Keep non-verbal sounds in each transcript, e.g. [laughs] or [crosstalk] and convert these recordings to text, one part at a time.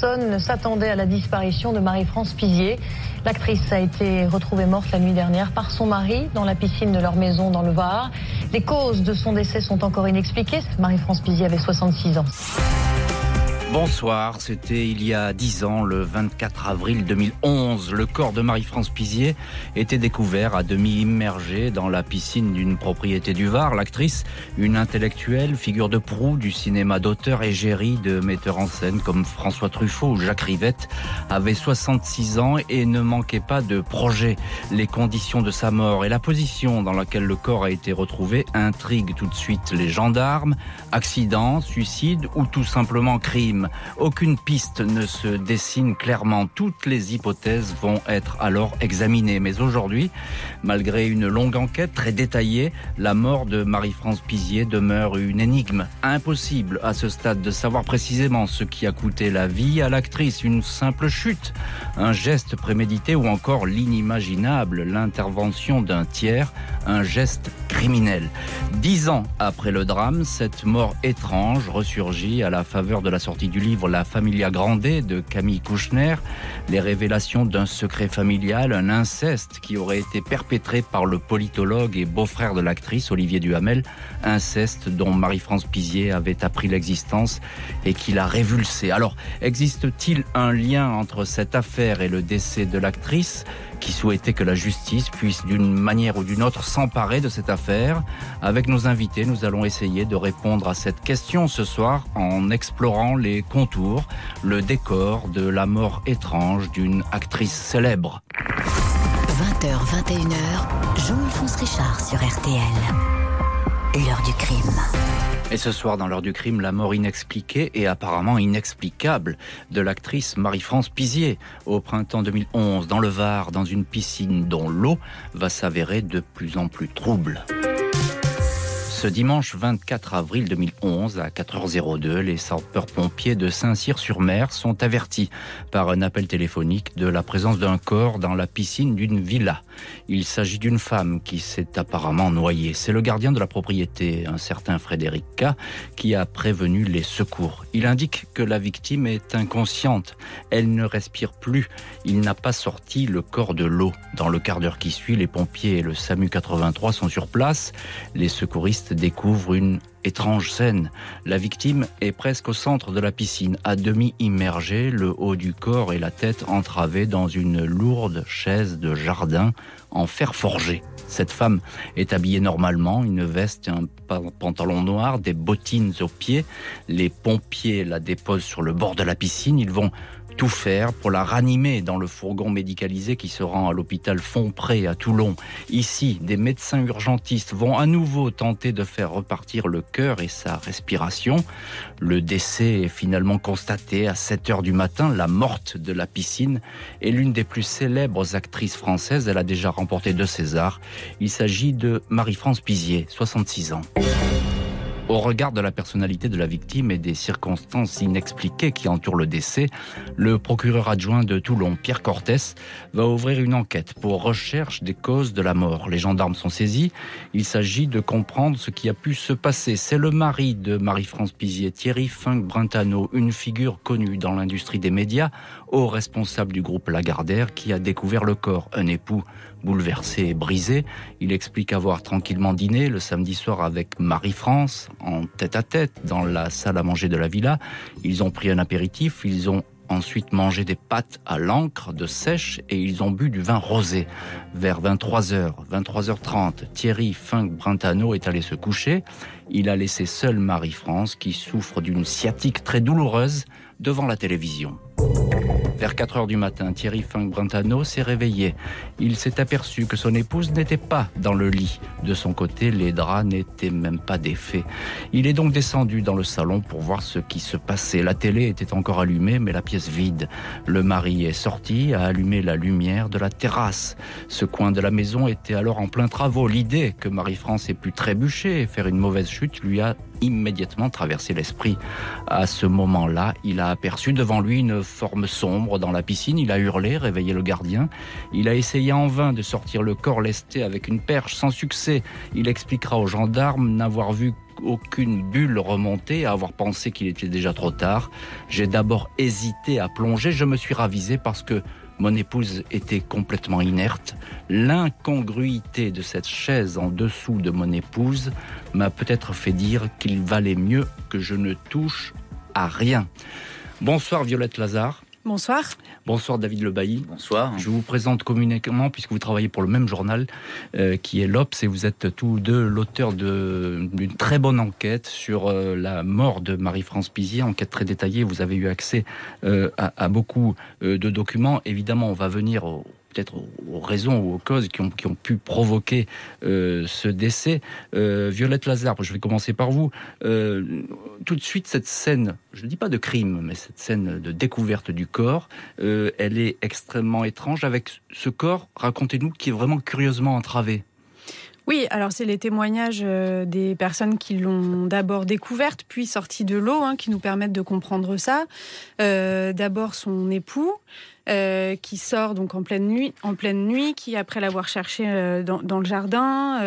personne ne s'attendait à la disparition de Marie-France Pizier. L'actrice a été retrouvée morte la nuit dernière par son mari dans la piscine de leur maison dans le Var. Les causes de son décès sont encore inexpliquées. Marie-France Pizier avait 66 ans. Bonsoir, c'était il y a dix ans, le 24 avril 2011. Le corps de Marie-France Pizier était découvert à demi immergé dans la piscine d'une propriété du Var. L'actrice, une intellectuelle, figure de proue du cinéma d'auteur égérie de metteurs en scène comme François Truffaut ou Jacques Rivette, avait 66 ans et ne manquait pas de projets. Les conditions de sa mort et la position dans laquelle le corps a été retrouvé intriguent tout de suite les gendarmes. Accident, suicide ou tout simplement crime? Aucune piste ne se dessine clairement. Toutes les hypothèses vont être alors examinées. Mais aujourd'hui, malgré une longue enquête très détaillée, la mort de Marie-France Pizier demeure une énigme. Impossible à ce stade de savoir précisément ce qui a coûté la vie à l'actrice. Une simple chute, un geste prémédité ou encore l'inimaginable, l'intervention d'un tiers, un geste criminel. Dix ans après le drame, cette mort étrange ressurgit à la faveur de la sortie du livre La Familia Grande de Camille Kouchner, les révélations d'un secret familial, un inceste qui aurait été perpétré par le politologue et beau-frère de l'actrice Olivier Duhamel, inceste dont Marie-France Pizier avait appris l'existence et qui l'a révulsé. Alors, existe-t-il un lien entre cette affaire et le décès de l'actrice? Qui souhaitait que la justice puisse d'une manière ou d'une autre s'emparer de cette affaire. Avec nos invités, nous allons essayer de répondre à cette question ce soir en explorant les contours, le décor de la mort étrange d'une actrice célèbre. 20h, 21h, Jean-Alphonse Richard sur RTL. L'heure du crime. Et ce soir, dans l'heure du crime, la mort inexpliquée et apparemment inexplicable de l'actrice Marie-France Pizier au printemps 2011 dans le Var, dans une piscine dont l'eau va s'avérer de plus en plus trouble. Ce dimanche 24 avril 2011 à 4h02, les sapeurs-pompiers de Saint-Cyr-sur-Mer sont avertis par un appel téléphonique de la présence d'un corps dans la piscine d'une villa. Il s'agit d'une femme qui s'est apparemment noyée. C'est le gardien de la propriété, un certain Frédéric K, qui a prévenu les secours. Il indique que la victime est inconsciente. Elle ne respire plus. Il n'a pas sorti le corps de l'eau. Dans le quart d'heure qui suit, les pompiers et le SAMU 83 sont sur place. Les secouristes découvre une étrange scène. La victime est presque au centre de la piscine, à demi immergée, le haut du corps et la tête entravés dans une lourde chaise de jardin en fer forgé. Cette femme est habillée normalement, une veste et un pantalon noir, des bottines aux pieds. Les pompiers la déposent sur le bord de la piscine. Ils vont tout faire pour la ranimer dans le fourgon médicalisé qui se rend à l'hôpital Fontpré à Toulon. Ici, des médecins urgentistes vont à nouveau tenter de faire repartir le cœur et sa respiration. Le décès est finalement constaté à 7 heures du matin. La morte de la piscine est l'une des plus célèbres actrices françaises. Elle a déjà remporté deux Césars. Il s'agit de Marie-France Pizier, 66 ans. Au regard de la personnalité de la victime et des circonstances inexpliquées qui entourent le décès, le procureur adjoint de Toulon, Pierre Cortès, va ouvrir une enquête pour recherche des causes de la mort. Les gendarmes sont saisis. Il s'agit de comprendre ce qui a pu se passer. C'est le mari de Marie-France Pizier, Thierry Funk Brintano, une figure connue dans l'industrie des médias, haut responsable du groupe Lagardère, qui a découvert le corps. Un époux bouleversé et brisé. Il explique avoir tranquillement dîné le samedi soir avec Marie-France, en tête à tête, dans la salle à manger de la villa. Ils ont pris un apéritif, ils ont ensuite mangé des pâtes à l'encre de sèche et ils ont bu du vin rosé. Vers 23h, 23h30, Thierry Funk Brintano est allé se coucher. Il a laissé seule Marie-France qui souffre d'une sciatique très douloureuse devant la télévision. Vers 4 heures du matin, Thierry Funk Brentano s'est réveillé. Il s'est aperçu que son épouse n'était pas dans le lit. De son côté, les draps n'étaient même pas défaits. Il est donc descendu dans le salon pour voir ce qui se passait. La télé était encore allumée, mais la pièce vide. Le mari est sorti, a allumé la lumière de la terrasse. Ce coin de la maison était alors en plein travaux. L'idée que Marie-France ait pu trébucher et faire une mauvaise chute lui a immédiatement traversé l'esprit. À ce moment-là, il a aperçu devant lui une forme sombre dans la piscine, il a hurlé, réveillé le gardien. Il a essayé en vain de sortir le corps lesté avec une perche, sans succès. Il expliquera aux gendarmes n'avoir vu aucune bulle remontée, à avoir pensé qu'il était déjà trop tard. J'ai d'abord hésité à plonger, je me suis ravisé parce que mon épouse était complètement inerte. L'incongruité de cette chaise en dessous de mon épouse m'a peut-être fait dire qu'il valait mieux que je ne touche à rien. Bonsoir Violette Lazare. Bonsoir. Bonsoir David Le Bailly. Bonsoir. Je vous présente communément, puisque vous travaillez pour le même journal, euh, qui est l'Obs, et vous êtes tous deux l'auteur d'une très bonne enquête sur euh, la mort de Marie-France Pizier, enquête très détaillée. Vous avez eu accès euh, à, à, beaucoup de documents. Évidemment, on va venir au, peut-être aux raisons ou aux causes qui ont, pu provoquer euh, ce décès. Euh, Violette Lazare, je vais commencer par vous. Euh, tout de suite, cette scène, je ne dis pas de crime, mais cette scène de découverte du corps, elle est extrêmement étrange avec ce corps, racontez-nous, qui est vraiment curieusement entravé. Oui, alors c'est les témoignages des personnes qui l'ont d'abord découverte, puis sortie de l'eau, hein, qui nous permettent de comprendre ça. D'abord son époux, euh, qui sort donc en pleine nuit, en pleine nuit, qui après l'avoir cherché euh, dans, dans, le jardin,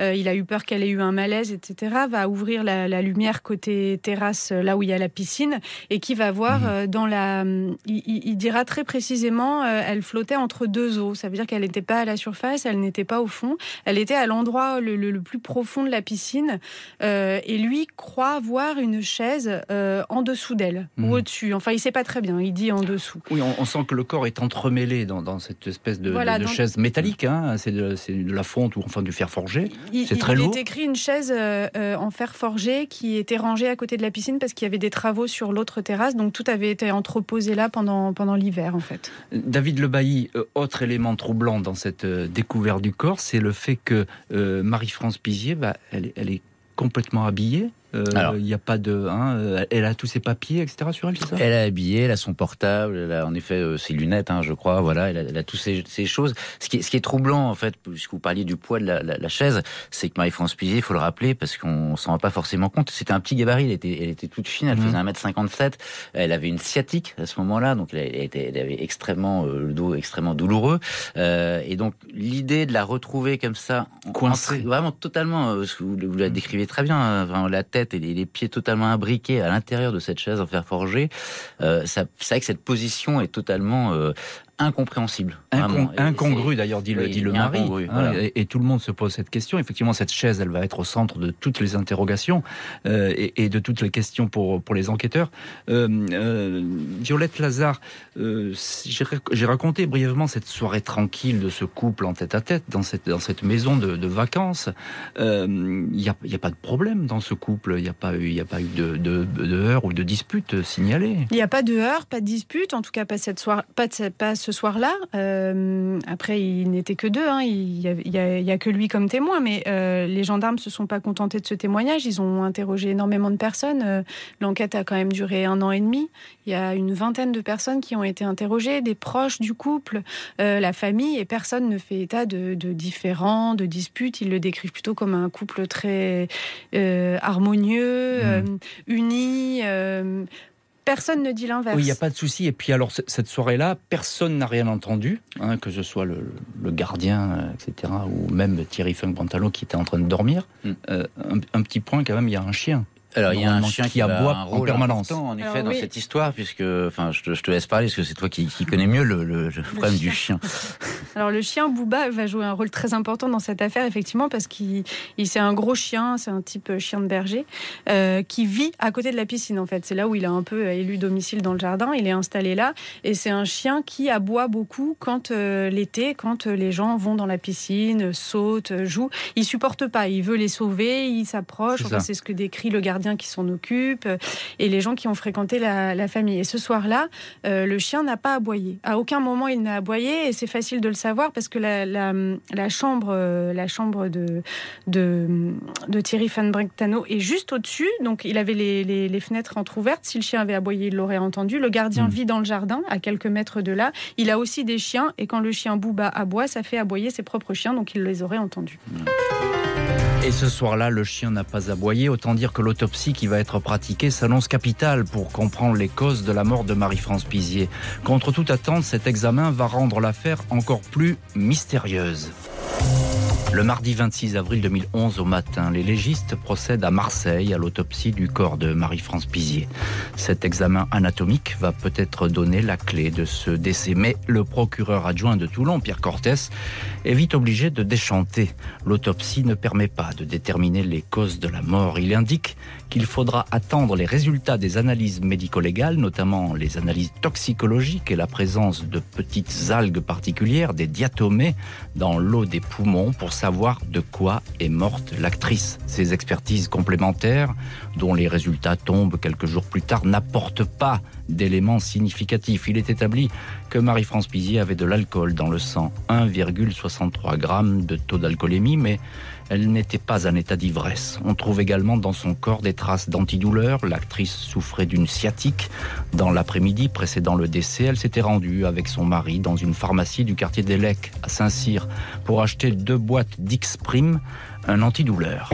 euh, il a eu peur qu'elle ait eu un malaise, etc. Va ouvrir la, la, lumière côté terrasse, là où il y a la piscine, et qui va voir mmh. dans la, il, il, dira très précisément, elle flottait entre deux eaux. Ça veut dire qu'elle n'était pas à la surface, elle n'était pas au fond, elle était à l'endroit le, le, le, plus profond de la piscine, et lui croit voir une chaise en dessous d'elle mmh. ou au-dessus. Enfin, il sait pas très bien. Il dit en dessous. Oui, on, on sent que le corps est entremêlé dans, dans cette espèce de, voilà, de, de donc... chaise métallique. Hein. C'est de, de, la fonte ou enfin du fer forgé. C'est très lourd. Il est écrit une chaise euh, en fer forgé qui était rangée à côté de la piscine parce qu'il y avait des travaux sur l'autre terrasse. Donc tout avait été entreposé là pendant, pendant l'hiver en fait. David Lebailly, euh, autre élément troublant dans cette euh, découverte du corps, c'est le fait que euh, Marie-France Pizier, bah, elle, elle est complètement habillée il euh, n'y a pas de. Hein, elle a tous ses papiers, etc. sur elle, c'est ça? Elle est habillée, elle a son portable, elle a en effet euh, ses lunettes, hein, je crois. Voilà, elle a, elle a toutes ces, ces, choses. Ce qui, est, ce qui est troublant, en fait, puisque vous parliez du poids de la, la, la chaise, c'est que Marie-France Pizier, il faut le rappeler, parce qu'on s'en rend pas forcément compte. C'était un petit gabarit, elle était, elle était toute fine, elle mmh. faisait 1m57. Elle avait une sciatique à ce moment-là, donc elle, était, elle avait extrêmement euh, le dos extrêmement douloureux. Euh, et donc l'idée de la retrouver comme ça, coincée, vraiment totalement, euh, vous, vous la décrivez très bien, hein, la tête et les, pieds totalement imbriqués à l'intérieur de cette chaise en fer forgé, euh, ça, c'est que cette position est totalement euh, incompréhensible. Incon incongru d'ailleurs, dit, oui, le, dit le mari. Incongru, voilà. et, et, tout le monde se pose cette question. Effectivement, cette chaise, elle va être au centre de toutes les interrogations euh, et, et, de toutes les questions pour, pour les enquêteurs. Euh, euh, Violette Lazare, euh, j'ai raconté brièvement cette soirée tranquille de ce couple en tête à tête dans cette, dans cette maison de, de vacances. Il euh, n'y a, y a, pas de problème dans ce couple. Il n'y a pas eu, y a pas eu de, de, de heurts ou de disputes signalées. Il n'y a pas de heurts, pas de disputes. En tout cas, pas cette soirée, pas, de, pas ce ce soir-là. Euh, après, il n'était que deux. Hein. Il n'y a, a, a, que lui comme témoin. Mais euh, les gendarmes se sont pas contentés de ce témoignage. Ils ont interrogé énormément de personnes. Euh, L'enquête a quand même duré un an et demi. Il y a une vingtaine de personnes qui ont été interrogées, des proches du couple, la famille, et personne ne fait état de, de différends, de disputes. Ils le décrivent plutôt comme un couple très harmonieux, mmh. uni personne ne dit l'inverse. Oui, il n'y a pas de souci. Et puis alors, cette soirée-là, personne n'a rien entendu, hein, que ce soit le, le gardien, euh, etc., ou même Thierry Funk-Pantalo qui était en train de dormir. Mm. Euh, un, un, petit point quand même, il y a un chien. Alors il y a un chien qui, aboie un en permanence. En effet, Alors, dans oui. cette histoire, puisque, enfin, je te, je te, laisse parler parce que c'est toi qui, qui connais mieux le, le, le problème du chien. [laughs] Alors le chien Booba va jouer un rôle très important dans cette affaire, effectivement, parce qu'il, c'est un gros chien, c'est un type chien de berger euh, qui vit à côté de la piscine. En fait, c'est là où il a un peu élu domicile dans le jardin. Il est installé là, et c'est un chien qui aboie beaucoup quand euh, l'été, quand euh, les gens vont dans la piscine, sautent, jouent. Il supporte pas. Il veut les sauver. Il s'approche. Enfin, c'est ce que décrit le gardien qui s'en occupe et les gens qui ont fréquenté la, la famille. Et ce soir-là, euh, le chien n'a pas aboyé. À aucun moment il n'a aboyé et c'est facile de le savoir parce que la, la, la chambre, euh, la chambre de, de, de Thierry Van Brentano est juste au-dessus. Donc il avait les, les, les, fenêtres entrouvertes. Si le chien avait aboyé, il l'aurait entendu. Le gardien mmh. vit dans le jardin, à quelques mètres de là. Il a aussi des chiens et quand le chien Booba aboie, ça fait aboyer ses propres chiens, donc il les aurait entendus. Mmh. Et ce soir-là, le chien n'a pas aboyé. Autant dire que l'autopsie qui va être pratiquée s'annonce capitale pour comprendre les causes de la mort de Marie-France Pizier. Contre toute attente, cet examen va rendre l'affaire encore plus mystérieuse. Le mardi 26 avril 2011 au matin, les légistes procèdent à Marseille à l'autopsie du corps de Marie-France Pizier. Cet examen anatomique va peut-être donner la clé de ce décès, mais le procureur adjoint de Toulon, Pierre Cortès, est vite obligé de déchanter. L'autopsie ne permet pas de déterminer les causes de la mort. Il indique qu'il faudra attendre les résultats des analyses médico-légales, notamment les analyses toxicologiques et la présence de petites algues particulières, des diatomées, dans l'eau des poumons pour savoir de quoi est morte l'actrice. Ces expertises complémentaires, dont les résultats tombent quelques jours plus tard, n'apportent pas d'éléments significatifs. Il est établi que Marie-France Pizier avait de l'alcool dans le sang, 1,63 g de taux d'alcoolémie, mais elle n'était pas en état d'ivresse. On trouve également dans son corps des traces d'antidouleur. L'actrice souffrait d'une sciatique. Dans l'après-midi précédant le décès, elle s'était rendue avec son mari dans une pharmacie du quartier des Lecs à Saint-Cyr pour acheter deux boîtes d'X-Prime, un antidouleur.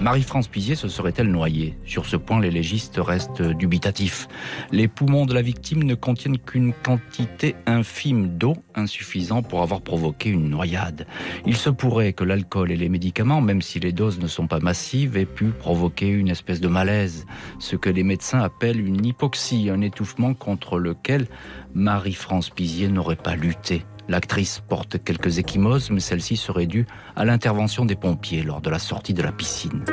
Marie-France Pizier se serait-elle noyée Sur ce point, les légistes restent dubitatifs. Les poumons de la victime ne contiennent qu'une quantité infime d'eau, insuffisant pour avoir provoqué une noyade. Il se pourrait que l'alcool et les médicaments, même si les doses ne sont pas massives, aient pu provoquer une espèce de malaise, ce que les médecins appellent une hypoxie, un étouffement contre lequel Marie-France Pizier n'aurait pas lutté. L'actrice porte quelques échymoses, mais celle-ci serait due à l'intervention des pompiers lors de la sortie de la piscine.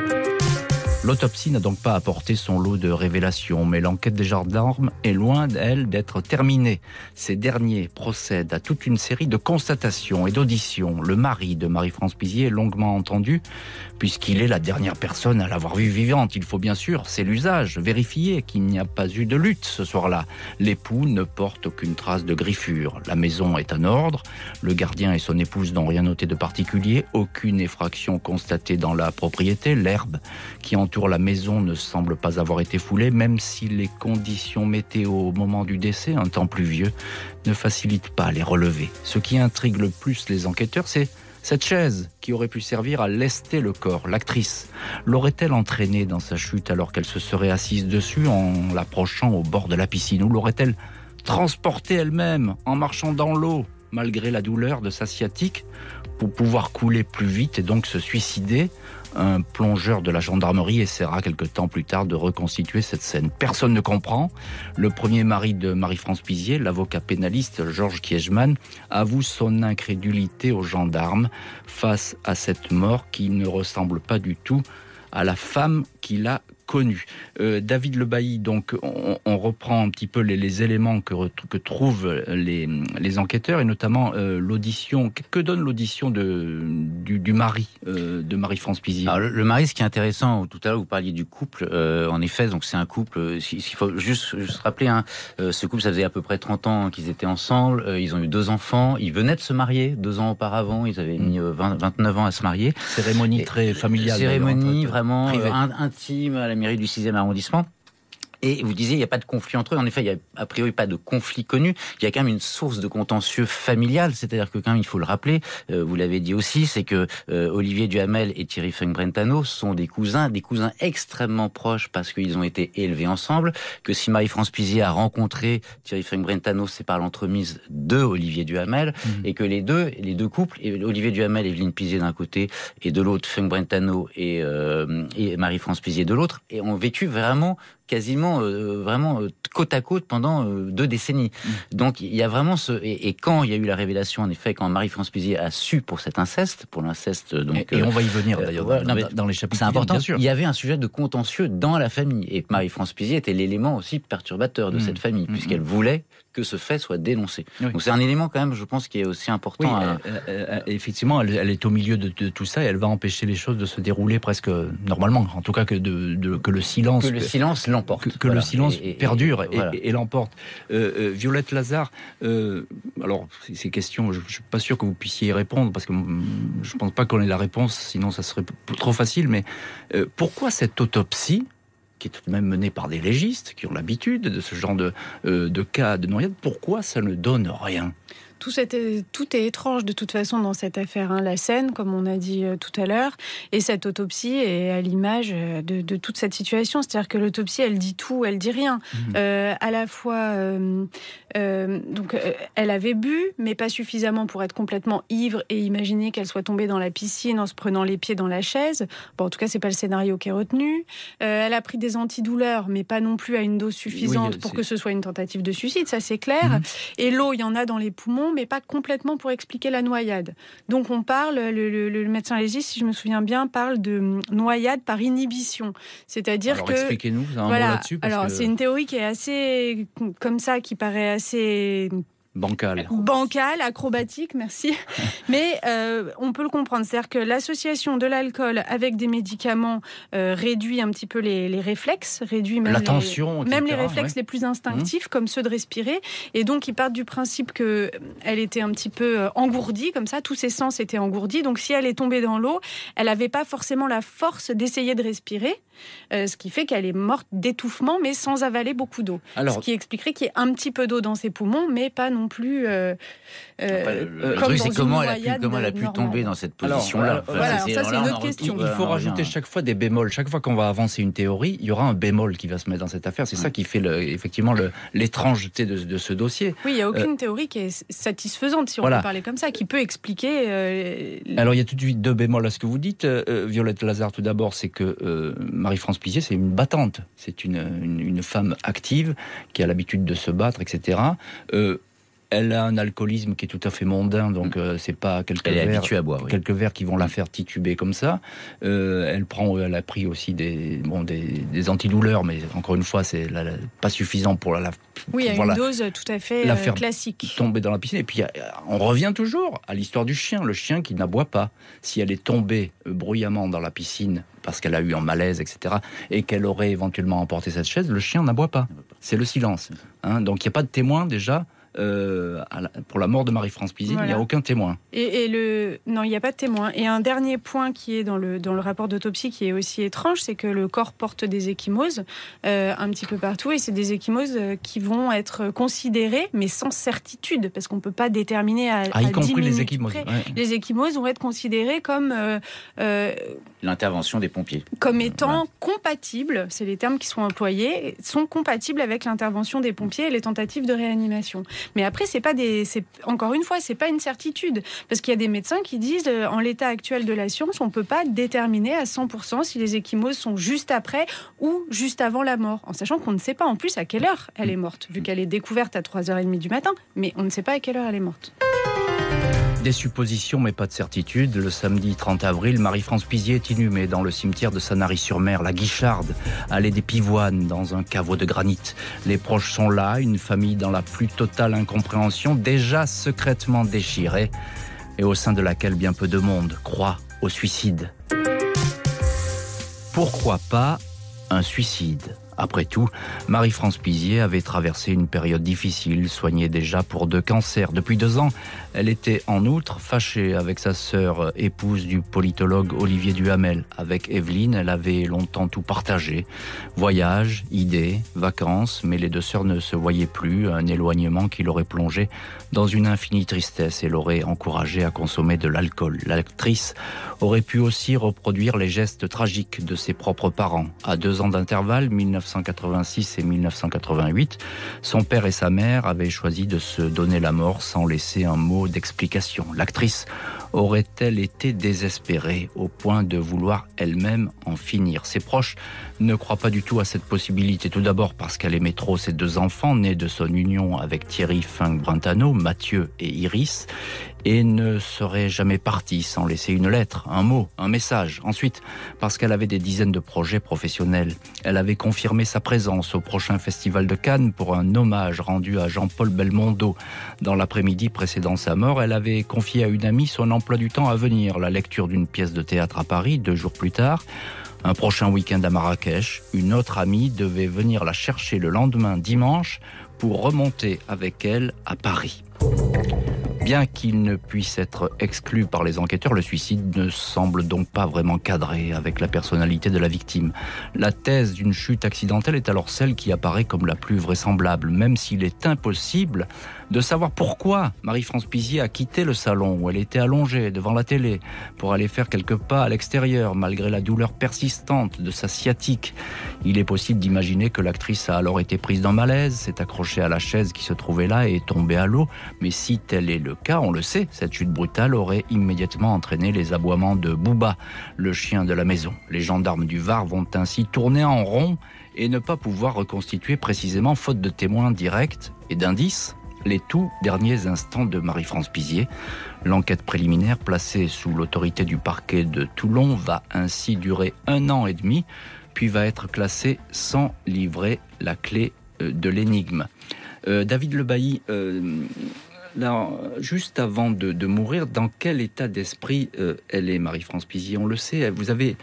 L'autopsie n'a donc pas apporté son lot de révélations, mais l'enquête des gendarmes est loin, elle, d'être terminée. Ces derniers procèdent à toute une série de constatations et d'auditions. Le mari de Marie-France Pizier est longuement entendu, puisqu'il est la dernière personne à l'avoir vue vivante. Il faut bien sûr, c'est l'usage, vérifier qu'il n'y a pas eu de lutte ce soir-là. L'époux ne porte aucune trace de griffure. La maison est en ordre. Le gardien et son épouse n'ont rien noté de particulier. Aucune effraction constatée dans la propriété. L'herbe qui entoure la maison ne semble pas avoir été foulée, même si les conditions météo au moment du décès, un temps pluvieux, ne facilitent pas les relevés. Ce qui intrigue le plus les enquêteurs, c'est cette chaise qui aurait pu servir à lester le corps, l'actrice, l'aurait-elle entraînée dans sa chute alors qu'elle se serait assise dessus en l'approchant au bord de la piscine Ou l'aurait-elle transportée elle-même en marchant dans l'eau malgré la douleur de sa sciatique pour pouvoir couler plus vite et donc se suicider un plongeur de la gendarmerie essaiera quelque temps plus tard de reconstituer cette scène. Personne ne comprend. Le premier mari de Marie-France Pizier, l'avocat pénaliste Georges Kiechman, avoue son incrédulité aux gendarmes face à cette mort qui ne ressemble pas du tout à la femme qu'il a connu. Euh, David Lebailly, donc, on, reprend un petit peu les, éléments que, que trouvent les, les, enquêteurs et notamment euh, l'audition. Que donne l'audition de, du, mari euh, de Marie-France Pizier? Le, mari, ce qui est intéressant, tout à l'heure vous parliez du couple, en effet, donc c'est un couple, il faut juste, juste rappeler, hein, ce couple, ça faisait à peu près 30 ans qu'ils étaient ensemble, ils ont eu deux enfants, ils venaient de se marier deux ans auparavant, ils avaient mis 29 ans à se marier. Cérémonie très familiale. Cérémonie vraiment intime à la mairie du 6e arrondissement. Et vous disiez, il n'y a pas de conflit entre eux. En effet, il n'y a a priori pas de conflit connu. Il y a quand même une source de contentieux familial. C'est-à-dire que quand même, il faut le rappeler, euh, vous l'avez dit aussi, c'est que euh, Olivier Duhamel et Thierry Funk-Brentano sont des cousins, des cousins extrêmement proches parce qu'ils ont été élevés ensemble. Que si Marie-France Pizier a rencontré Thierry Funk-Brentano, c'est par l'entremise de Olivier Duhamel. Mmh. Et que les deux, les deux couples, Olivier Duhamel et Evelyne Pizier d'un côté, et de l'autre, Funk-Brentano et, euh, et Marie-France Pizier de l'autre, et ont vécu vraiment quasiment euh, vraiment euh, côte à côte pendant euh, deux décennies. Mm. Donc il y a vraiment ce et, quand il y a eu la révélation en effet quand Marie-France Pizier a su pour cet inceste, pour l'inceste donc et, on va y venir d'ailleurs dans, les chapitres. C'est important. Il y avait un sujet de contentieux dans la famille et Marie-France Pizier était l'élément aussi perturbateur de mm. cette famille mm, puisqu'elle voulait que ce fait soit dénoncé. Donc c'est un élément quand même, je pense, qui est aussi important. effectivement, elle, est au milieu de, tout ça et elle va empêcher les choses de se dérouler presque normalement, en tout cas que, de, que le silence. Que le silence l'emporte. Que, le silence perdure et, l'emporte. Euh, euh, Violette Lazare, euh, alors ces questions, je ne suis pas sûr que vous puissiez y répondre parce que je ne pense pas qu'on ait la réponse, sinon ça serait trop facile. Mais pourquoi cette autopsie qui est tout de même menée par des légistes qui ont l'habitude de ce genre de, de cas de noyade, pourquoi ça ne donne rien? Tout, tout est étrange de toute façon dans cette affaire. Hein. La scène, comme on a dit euh, tout à l'heure, et cette autopsie est à l'image euh, de, toute cette situation. C'est-à-dire que l'autopsie, elle dit tout, elle dit rien. Mmh. Euh, à la fois, donc, elle avait bu, mais pas suffisamment pour être complètement ivre et imaginer qu'elle soit tombée dans la piscine en se prenant les pieds dans la chaise. Bon, en tout cas, c'est pas le scénario qui est retenu. elle a pris des antidouleurs, mais pas non plus à une dose suffisante pour que ce soit une tentative de suicide, ça c'est clair. Mmh. Et l'eau, il y en a dans les poumons, mais pas complètement pour expliquer la noyade. Donc on parle, le, médecin légiste, si je me souviens bien, parle de noyade par inhibition. C'est-à-dire que... Expliquez-nous, voilà, Alors c'est une théorie qui est assez comme ça, qui paraît assez Bancal. Bancal, acrobatique, merci. [laughs] Mais euh, on peut le comprendre. C'est-à-dire que l'association de l'alcool avec des médicaments euh, réduit un petit peu les, réflexes, réduit même, les, même les réflexes les plus instinctifs, mmh. comme ceux de respirer. Et donc, ils partent du principe qu'elle était un petit peu euh, engourdie, comme ça, tous ses sens étaient engourdis. Donc, si elle est tombée dans l'eau, elle n'avait pas forcément la force d'essayer de respirer. Ce qui fait qu'elle est morte d'étouffement, mais sans avaler beaucoup d'eau. Ce qui expliquerait qu'il y ait un petit peu d'eau dans ses poumons, mais pas non plus. Euh, euh, le truc, c'est comment, elle a pu, comment elle a pu tomber dans cette position-là. voilà, ça, c'est une autre question. Il faut rajouter chaque fois des bémols. Chaque fois qu'on va avancer une théorie, il y aura un bémol qui va se mettre dans cette affaire. C'est ça qui fait le, effectivement l'étrangeté de, de, ce dossier. Oui, il n'y a aucune euh, théorie qui est satisfaisante, si on peut parler comme ça, qui peut expliquer. Alors, il y a tout de suite deux bémols à ce que vous dites. Violette Lazare, tout d'abord, c'est que Marie-France Pizier, c'est une battante. C'est une, femme active qui a l'habitude de se battre, etc. elle a un alcoolisme qui est tout à fait mondain, donc mm. euh, c'est pas quelques verres, à boire, quelques verres qui vont la faire tituber comme ça. Euh, elle prend, elle a pris aussi des, bon, des, antidouleurs, mais encore une fois, c'est pas suffisant pour la. oui, il y a une dose tout à fait euh, classique. Tomber dans la piscine, et puis on revient toujours à l'histoire du chien, le chien qui n'aboie pas. Si elle est tombée bruyamment dans la piscine parce qu'elle a eu un malaise, etc., et qu'elle aurait éventuellement emporté cette chaise, le chien n'aboie pas. C'est le silence. Hein. Donc il n'y a pas de témoin déjà euh, pour la mort de Marie-France Pizier, il n'y a aucun témoin. Et, le non, il n'y a pas de témoin. Et un dernier point qui est dans le dans le rapport d'autopsie qui est aussi étrange, c'est que le corps porte des échymoses euh, un petit peu partout, et c'est des échymoses euh, qui vont être considérées, mais sans certitude, parce qu'on ne peut pas déterminer à, ah, y compris les échymoses. Les échymoses vont être considérées comme l'intervention des pompiers, comme étant compatibles. C'est les termes qui sont employés, sont compatibles avec l'intervention des pompiers et les tentatives de réanimation. Mais après, c'est pas des, encore une fois, c'est pas une certitude parce qu'il y a des médecins qui disent, euh, en l'état actuel de la science, on peut pas déterminer à 100% si les échymoses sont juste après ou juste avant la mort, en sachant qu'on ne sait pas en plus à quelle heure elle est morte, vu qu'elle est découverte à 3h30 du matin, mais on ne sait pas à quelle heure elle est morte. Des suppositions, mais pas de certitude. Le samedi 30 avril, Marie-France Pizier est inhumée dans le cimetière de Sanary-sur-Mer, la Guicharde, allée des Pivoines, dans un caveau de granit. Les proches sont là, une famille dans la plus totale incompréhension, déjà secrètement déchirée, et au sein de laquelle bien peu de monde croit au suicide. Pourquoi pas un suicide? Après tout, Marie-France Pizier avait traversé une période difficile, soignée déjà pour deux cancers. Depuis deux ans, elle était en outre fâchée avec sa sœur, épouse du politologue Olivier Duhamel. Avec Evelyne, elle avait longtemps tout partagé. Voyages, idées, vacances, mais les deux sœurs ne se voyaient plus, un éloignement qui l'aurait plongé dans une infinie tristesse et l'aurait encouragée à consommer de l'alcool. L'actrice aurait pu aussi reproduire les gestes tragiques de ses propres parents. À deux ans d'intervalle, 1986 et 1988, son père et sa mère avaient choisi de se donner la mort sans laisser un mot d'explication. L'actrice aurait-elle été désespérée au point de vouloir elle-même en finir? Ses proches ne croient pas du tout à cette possibilité. Tout d'abord parce qu'elle aimait trop ses deux enfants, nés de son union avec Thierry Fink-Brentano, Mathieu et Iris, et ne serait jamais partie sans laisser une lettre, un mot, un message. Ensuite, parce qu'elle avait des dizaines de projets professionnels. Elle avait confirmé sa présence au prochain festival de Cannes pour un hommage rendu à Jean-Paul Belmondo. Dans l'après-midi précédant sa mort, elle avait confié à une amie son emploi du temps à venir, la lecture d'une pièce de théâtre à Paris deux jours plus tard, un prochain week-end à Marrakech. Une autre amie devait venir la chercher le lendemain dimanche pour remonter avec elle à Paris. Bien qu'il ne puisse être exclu par les enquêteurs, le suicide ne semble donc pas vraiment cadré avec la personnalité de la victime. La thèse d'une chute accidentelle est alors celle qui apparaît comme la plus vraisemblable, même s'il est impossible de savoir pourquoi Marie-France Pizier a quitté le salon où elle était allongée devant la télé pour aller faire quelques pas à l'extérieur malgré la douleur persistante de sa sciatique. Il est possible d'imaginer que l'actrice a alors été prise d'un malaise, s'est accrochée à la chaise qui se trouvait là et est tombée à l'eau. Mais si tel est le cas, on le sait, cette chute brutale aurait immédiatement entraîné les aboiements de Bouba, le chien de la maison. Les gendarmes du Var vont ainsi tourner en rond et ne pas pouvoir reconstituer précisément, faute de témoins directs et d'indices, les tout derniers instants de Marie-France Pizier. L'enquête préliminaire placée sous l'autorité du parquet de Toulon va ainsi durer un an et demi, puis va être classée sans livrer la clé euh, de l'énigme. Euh, David Lebailly, euh, juste avant de, mourir, dans quel état d'esprit elle est, Marie-France Pizier? On le sait, vous avez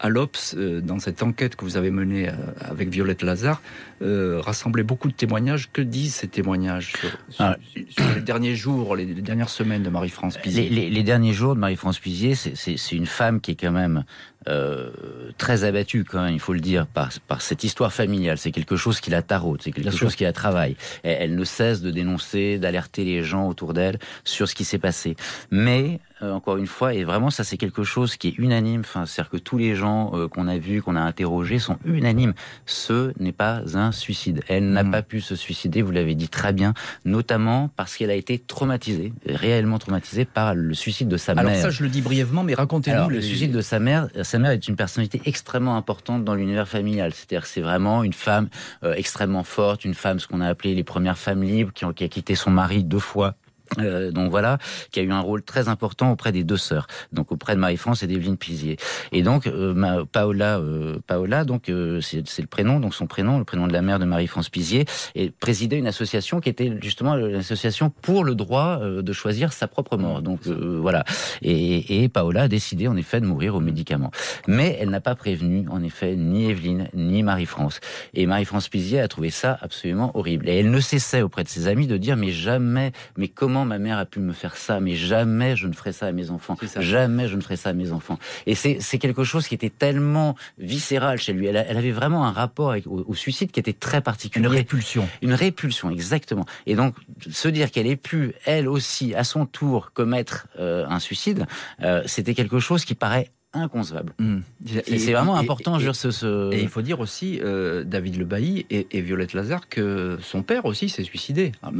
à l'Obs, euh, dans cette enquête que vous avez menée euh, avec Violette Lazare, euh, rassemblé beaucoup de témoignages. Que disent ces témoignages sur, ah. les derniers jours, les, dernières semaines de Marie-France Pizier les, derniers jours de Marie-France Pizier, c'est une femme qui est quand même très abattue, quand même, il faut le dire, par, par cette histoire familiale. C'est quelque chose qui la taraude, c'est quelque chose qui la travaille. elle, ne cesse de dénoncer, d'alerter les gens autour d'elle sur ce qui s'est passé. Mais euh, encore une fois, et vraiment ça c'est quelque chose qui est unanime. Enfin, c'est-à-dire que tous les gens euh, qu'on a vus, qu'on a interrogés, sont unanimes. Ce n'est pas un suicide. Elle n'a hmm. pas pu se suicider, vous l'avez dit très bien, notamment parce qu'elle a été traumatisée, réellement traumatisée par le suicide de sa mère. Alors ça, je le dis brièvement, mais racontez-nous. Le suicide de sa mère, sa mère est une personnalité extrêmement importante dans l'univers familial. C'est-à-dire c'est vraiment une femme euh, extrêmement forte, une femme ce qu'on a appelé les premières femmes libres, qui, ont, qui a quitté son mari deux fois euh, donc voilà, qui a eu un rôle très important auprès des deux sœurs, donc auprès de Marie-France et d'Evelyne Pizier. Et donc euh, Paola, euh, Paola, donc euh, c'est le prénom, donc son prénom, le prénom de la mère de Marie-France Pizier, et présidait une association qui était justement l'association pour le droit de choisir sa propre mort. Donc voilà, et, et, Paola a décidé en effet de mourir aux médicaments, mais elle n'a pas prévenu en effet ni Evelyne ni Marie-France. Et Marie-France Pizier a trouvé ça absolument horrible. Et elle ne cessait auprès de ses amis de dire mais jamais, mais comment ma mère a pu me faire ça, mais jamais je ne ferai ça à mes enfants. Jamais je ne ferai ça à mes enfants. Et c'est quelque chose qui était tellement viscéral chez lui. Elle, avait vraiment un rapport au, suicide qui était très particulier. Une répulsion. Une répulsion, exactement. Et donc, se dire qu'elle ait pu, elle aussi, à son tour, commettre euh, un suicide, euh, c'était quelque chose qui paraît inconcevable. Et c'est vraiment important. Et, ce, et, il faut dire aussi, euh, David Le Bailly et, Violette Lazare, que son père aussi s'est suicidé. Ah,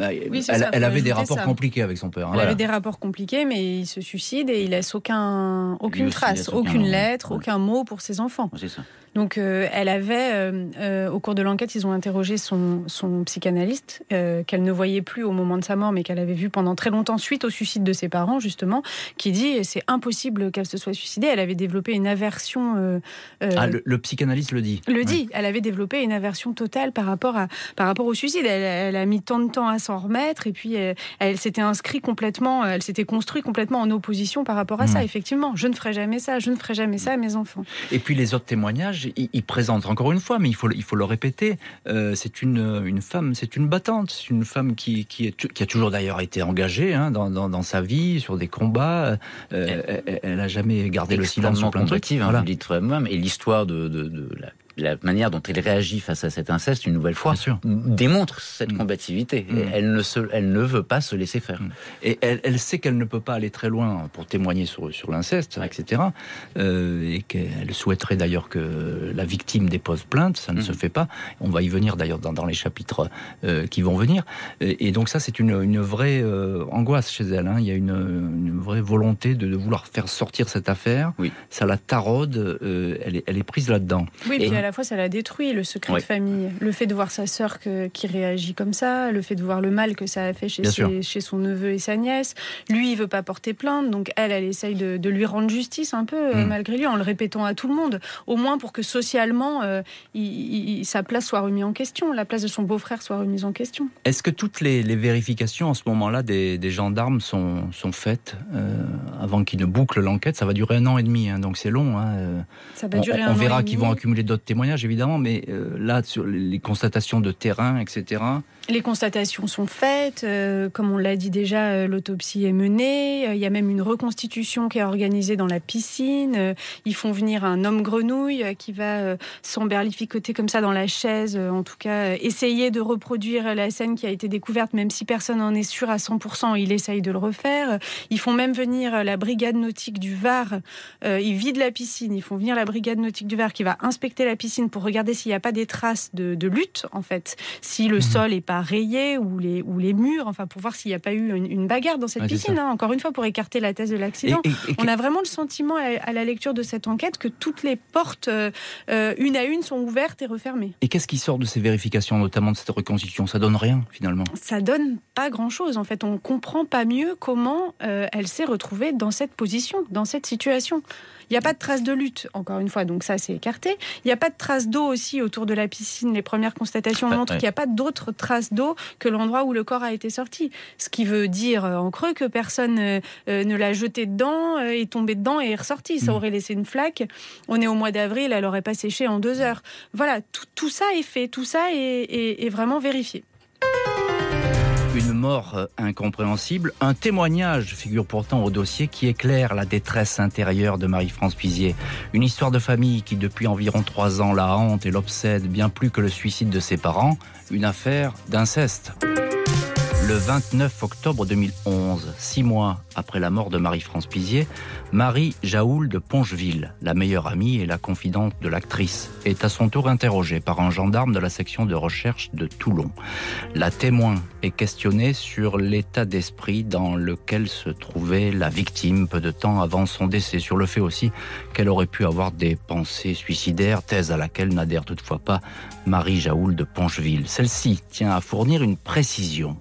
elle, avait des rapports compliqués avec son père. Hein. Elle avait des rapports compliqués, mais il se suicide et il laisse aucun, aucune trace, aucune lettre, aucun mot pour ses enfants. C'est ça. Donc, euh, elle avait, euh, euh, au cours de l'enquête, ils ont interrogé son, son psychanalyste, qu'elle ne voyait plus au moment de sa mort, mais qu'elle avait vu pendant très longtemps suite au suicide de ses parents, justement, qui dit c'est impossible qu'elle se soit suicidée. Elle avait développé une aversion. ah, le, psychanalyste le dit. Le dit. Elle avait développé une aversion totale par rapport, à, par rapport au suicide. Elle, a mis tant de temps à s'en remettre, et puis elle, s'était inscrite complètement, elle s'était construite complètement en opposition par rapport à ça. Effectivement, je ne ferai jamais ça, je ne ferai jamais ça à mes enfants. Et puis les autres témoignages il, présente encore une fois, mais il faut, il faut le répéter, euh, c'est une, une femme, c'est une battante, c'est une femme qui, qui, est, qui a toujours d'ailleurs été engagée hein, dans, dans, sa vie, sur des combats. Euh, elle, n'a jamais gardé le silence Hein, voilà. Et l'histoire de, de, de la la manière dont elle réagit face à cet inceste, une nouvelle fois, démontre cette mm. combativité. Mm. Elle, ne se, elle ne veut pas se laisser faire. Mm. Et elle, elle, sait qu'elle ne peut pas aller très loin pour témoigner sur, sur l'inceste, etc. Euh, et qu'elle souhaiterait d'ailleurs que la victime dépose plainte. Ça ne se fait pas. On va y venir d'ailleurs dans, dans, les chapitres euh, qui vont venir. Et, donc ça, c'est une, une, vraie euh, angoisse chez elle. Hein. Il y a une, une vraie volonté de, de, vouloir faire sortir cette affaire. Oui. Ça la taraude. Euh, elle, est, elle est prise là-dedans. Oui, la fois, ça l'a détruit, le secret de famille. Le fait de voir sa sœur qui réagit comme ça, le fait de voir le mal que ça a fait chez, chez son neveu et sa nièce. Lui, il veut pas porter plainte, donc elle, elle essaye de, lui rendre justice un peu, euh, mm. malgré lui, en le répétant à tout le monde. Au moins pour que socialement, euh, sa place soit remise en question, la place de son beau-frère soit remise en question. Est-ce que toutes les, vérifications en ce moment-là des, gendarmes sont, sont faites euh, avant qu'ils ne bouclent l'enquête? Ça va durer un an et demi, hein, donc c'est long. Hein, ça va durer on, on verra qu'ils vont accumuler d'autres témoignages évidemment, mais là, sur les constatations de terrain, etc. Les constatations sont faites, euh, comme on l'a dit déjà, euh, l'autopsie est menée, euh, il y a même une reconstitution qui est organisée dans la piscine, ils font venir un homme grenouille qui va s'emberlificoter comme ça dans la chaise, en tout cas essayer de reproduire la scène qui a été découverte, même si personne n'en est sûr à 100%, il essaye de le refaire. Ils font même venir la brigade nautique du Var, ils vident la piscine, ils font venir la brigade nautique du Var qui va inspecter la piscine pour regarder s'il n'y a pas des traces de, de lutte, en fait, si le mmh. sol est pas ou les, ou les murs, enfin pour voir s'il n'y a pas eu une, bagarre dans cette piscine. Hein. encore une fois, pour écarter la thèse de l'accident. On a vraiment le sentiment à, la lecture de cette enquête que toutes les portes, euh, euh, une à une, sont ouvertes et refermées. Et qu'est-ce qui sort de ces vérifications, notamment de cette reconstitution? Ça donne rien finalement Ça donne pas grand-chose. En fait, on comprend pas mieux comment euh, elle s'est retrouvée dans cette position, dans cette situation. Il n'y a pas de traces de lutte, encore une fois, donc ça c'est écarté. Il n'y a pas de traces d'eau aussi autour de la piscine. Les premières constatations montrent qu'il n'y a pas d'autres traces d'eau que l'endroit où le corps a été sorti. Ce qui veut dire euh, en creux que personne euh, euh, ne l'a jeté dedans, est tombé dedans et est ressorti. Ça mm. aurait laissé une flaque. On est au mois d'avril, elle n'aurait pas séché en deux heures. Voilà, tout, ça est fait, tout ça est vraiment vérifié une mort euh, incompréhensible. Un témoignage figure pourtant au dossier qui éclaire la détresse intérieure de Marie-France Pizier. Une histoire de famille qui depuis environ trois ans la hante et l'obsède bien plus que le suicide de ses parents. Une affaire d'inceste. Le 29 octobre 2011, six mois après la mort de Marie-France Pizier, Marie Jaoul de Pongeville, la meilleure amie et la confidente de l'actrice, est à son tour interrogée par un gendarme de la section de recherche de Toulon. La témoin est questionnée sur l'état d'esprit dans lequel se trouvait la victime peu de temps avant son décès, sur le fait aussi qu'elle aurait pu avoir des pensées suicidaires, thèse à laquelle n'adhère toutefois pas Marie Jaoul de Pongeville. Celle-ci tient à fournir une précision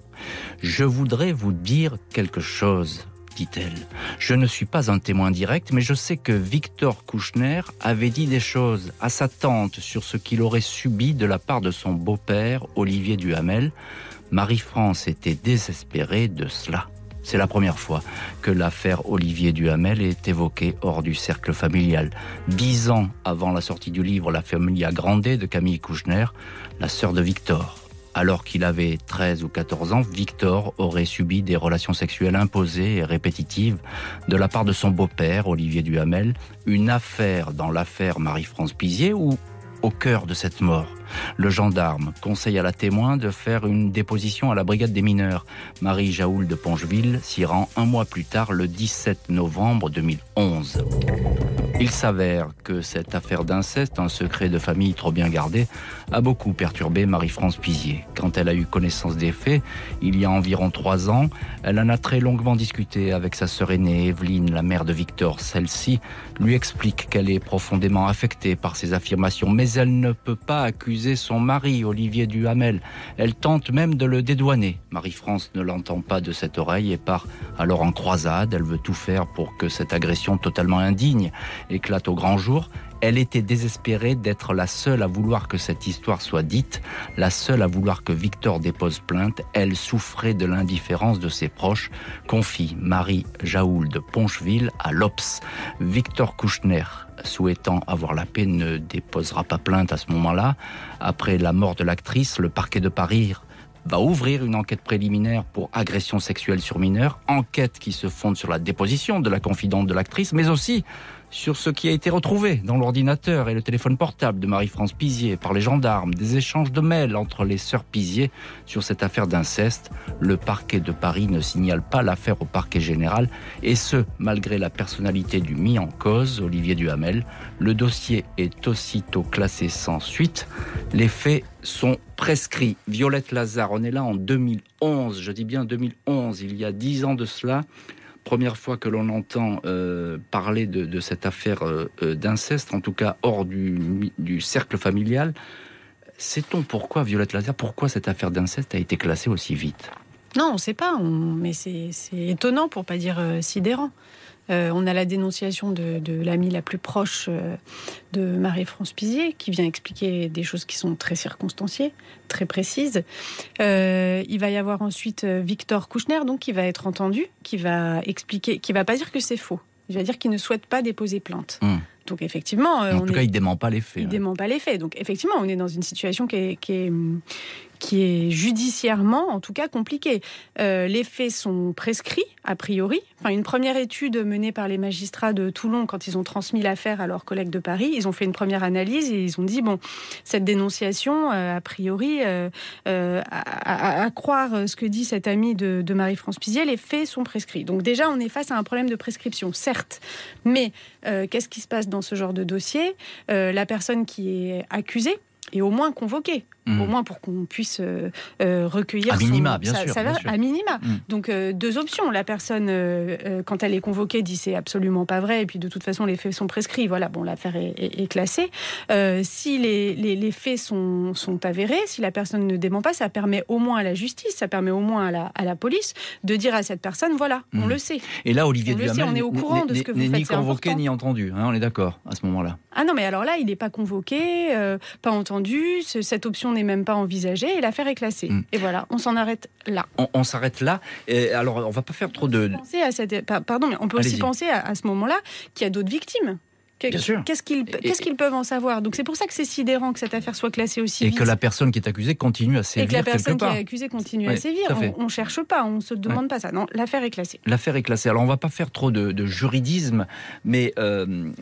je voudrais vous dire quelque chose, dit-elle. Je ne suis pas un témoin direct, mais je sais que Victor Kouchner avait dit des choses à sa tante sur ce qu'il aurait subi de la part de son beau-père, Olivier Duhamel. Marie-France était désespérée de cela. C'est la première fois que l'affaire Olivier Duhamel est évoquée hors du cercle familial. Dix ans avant la sortie du livre La Familia Grande de Camille Kouchner, la sœur de Victor alors qu'il avait 13 ou 14 ans, Victor aurait subi des relations sexuelles imposées et répétitives de la part de son beau-père, Olivier Duhamel, une affaire dans l'affaire Marie-France Pizier ou au cœur de cette mort? Le gendarme conseille à la témoin de faire une déposition à la brigade des mineurs. Marie Jaoul de Pongeville s'y rend un mois plus tard, le 17 novembre 2011. Il s'avère que cette affaire d'inceste, un secret de famille trop bien gardé, a beaucoup perturbé Marie-France Pizier. Quand elle a eu connaissance des faits, il y a environ trois ans, elle en a très longuement discuté avec sa sœur aînée, Evelyne, la mère de Victor. Celle-ci lui explique qu'elle est profondément affectée par ces affirmations, mais elle ne peut pas accuser son mari, Olivier Duhamel. Elle tente même de le dédouaner. Marie-France ne l'entend pas de cette oreille et part alors en croisade. Elle veut tout faire pour que cette agression totalement indigne éclate au grand jour, elle était désespérée d'être la seule à vouloir que cette histoire soit dite, la seule à vouloir que Victor dépose plainte. Elle souffrait de l'indifférence de ses proches, confie Marie Jaoul de Poncheville à l'Obs. Victor Kouchner, souhaitant avoir la paix, ne déposera pas plainte à ce moment-là. Après la mort de l'actrice, le parquet de Paris va ouvrir une enquête préliminaire pour agression sexuelle sur mineurs, enquête qui se fonde sur la déposition de la confidente de l'actrice, mais aussi sur ce qui a été retrouvé dans l'ordinateur et le téléphone portable de Marie-France Pizier par les gendarmes, des échanges de mails entre les sœurs Pizier sur cette affaire d'inceste. Le parquet de Paris ne signale pas l'affaire au parquet général, et ce, malgré la personnalité du mis en cause, Olivier Duhamel. Le dossier est aussitôt classé sans suite. Les faits sont prescrits. Violette Lazare, on est là en 2011, je dis bien 2011, il y a dix ans de cela première fois que l'on entend euh, parler de, cette affaire euh, euh, d'inceste, en tout cas hors du, cercle familial. Sait-on pourquoi, Violette Lazare, pourquoi cette affaire d'inceste a été classée aussi vite? Non, on ne sait pas, mais c'est étonnant pour pas dire sidérant. Euh, on a la dénonciation de, l'amie la plus proche euh, de Marie-France Pizier, qui vient expliquer des choses qui sont très circonstanciées, très précises. Euh, il va y avoir ensuite Victor Kouchner, donc, qui va être entendu, qui va expliquer, qui va pas dire que c'est faux. Il va dire qu'il ne souhaite pas déposer plainte. Mmh. Donc effectivement, en tout cas, il dément pas les faits. Il dément pas les faits. Donc effectivement, on est dans une situation qui est, qui est qui est judiciairement, en tout cas, compliqué. Euh, les faits sont prescrits, a priori. Enfin, une première étude menée par les magistrats de Toulon, quand ils ont transmis l'affaire à leurs collègues de Paris, ils ont fait une première analyse et ils ont dit, bon, cette dénonciation, euh, a priori, euh, à, croire ce que dit cet ami de, Marie-France Pizier, les faits sont prescrits. Donc déjà, on est face à un problème de prescription, certes. Mais qu'est-ce qui se passe dans ce genre de dossier? La personne qui est accusée, est au moins convoquée. Mmh. au moins pour qu'on puisse euh, euh, recueillir. À minima, bien, sûr, À minima. Mmh. Donc euh, deux options. La personne, quand elle est convoquée, dit c'est absolument pas vrai, et puis de toute façon les faits sont prescrits. Voilà, bon, l'affaire est, classée. si les, les, faits sont, sont, avérés, si la personne ne dément pas, ça permet au moins à la justice, ça permet au moins à la, à la police de dire à cette personne voilà, on mmh. le sait. Et là, Olivier on Duhamel, on est au courant de ce que vous faites. Ni convoqué ni entendu. Hein, on est d'accord à ce moment-là. Ah non, mais alors là, il n'est pas convoqué, pas entendu. Cette option n'est même pas envisagée et l'affaire est classée. Hmm. Et voilà, on s'en arrête là. On, s'arrête là. Et alors, on va pas faire trop de. à cette... Pardon, mais on peut aussi penser à, à ce moment-là qu'il y a d'autres victimes. Qu'est-ce qu'ils peuvent en savoir? Donc c'est pour ça que c'est sidérant que cette affaire soit classée aussi et vite. Et que la personne qui est accusée continue à sévir Et que la personne qui est accusée continue à sévir. On ne cherche pas, on ne se demande pas ça. Non, l'affaire est classée. L'affaire est classée. Alors on ne va pas faire trop de, juridisme, mais euh,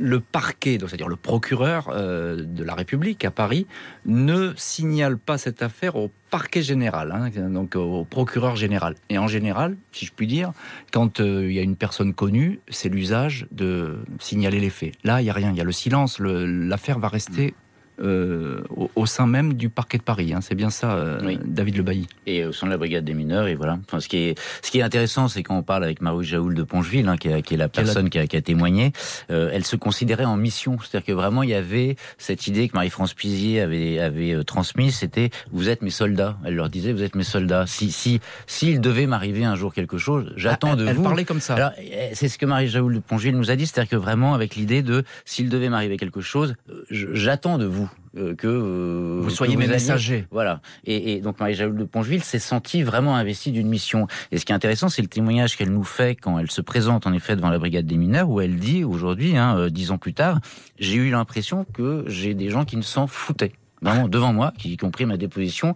le parquet, c'est-à-dire le procureur euh, de la République à Paris, ne signale pas cette affaire au parquet général, hein, donc au procureur général. Et en général, si je puis dire, quand euh, il y a une personne connue, c'est l'usage de signaler les faits. Là, il n'y a rien, il y a le silence, l'affaire va rester euh, au, sein même du parquet de Paris. Hein. C'est bien ça, euh, David Le Bailly. Et au sein de la brigade des mineurs. Et voilà. Enfin, ce, qui est, ce qui est intéressant, c'est quand on parle avec Marie Jaoul de Pongeville, hein, qui, est la personne qui a, qui a témoigné, euh, elle se considérait en mission. C'est-à-dire que vraiment, il y avait cette idée que Marie-France Pizier avait, avait transmise, c'était « vous êtes mes soldats ». Elle leur disait « vous êtes mes soldats ». Si, si, s'il devait m'arriver un jour quelque chose, j'attends ah, de vous... Elle parlait comme ça. C'est ce que Marie Jaoul de Pongeville nous a dit, c'est-à-dire que vraiment, avec l'idée de « s'il devait m'arriver quelque chose, j'attends de vous ». Euh, que euh, vous soyez mes messagers. Voilà. Et, donc Marie-Jaoul de Pongeville s'est sentie vraiment investie d'une mission. Et ce qui est intéressant, c'est le témoignage qu'elle nous fait quand elle se présente en effet devant la brigade des mineurs, où elle dit aujourd'hui, hein, euh, dix ans plus tard, j'ai eu l'impression que j'ai des gens qui ne s'en foutaient vraiment devant moi, qui, qui ont pris ma déposition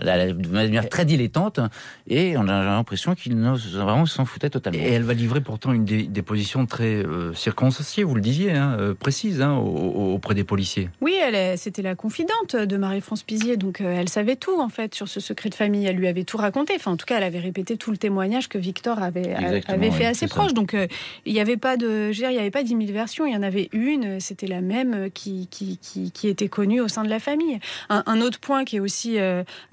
de manière très dilettante, et on a l'impression qu'il vraiment s'en foutait totalement. Et elle va livrer pourtant une des, positions très euh, circonstanciées, vous le disiez, hein, euh, précises, hein, auprès des policiers. Oui, elle c'était la confidente de Marie-France Pizier, donc euh, elle savait tout en fait sur ce secret de famille. Elle lui avait tout raconté. Enfin, en tout cas, elle avait répété tout le témoignage que Victor avait, avait fait assez proche. Donc, il n'y avait pas de, je il n'y avait pas dix mille versions. Il y en avait une. C'était la même qui, qui, qui, était connue au sein de la famille. Un, autre point qui est aussi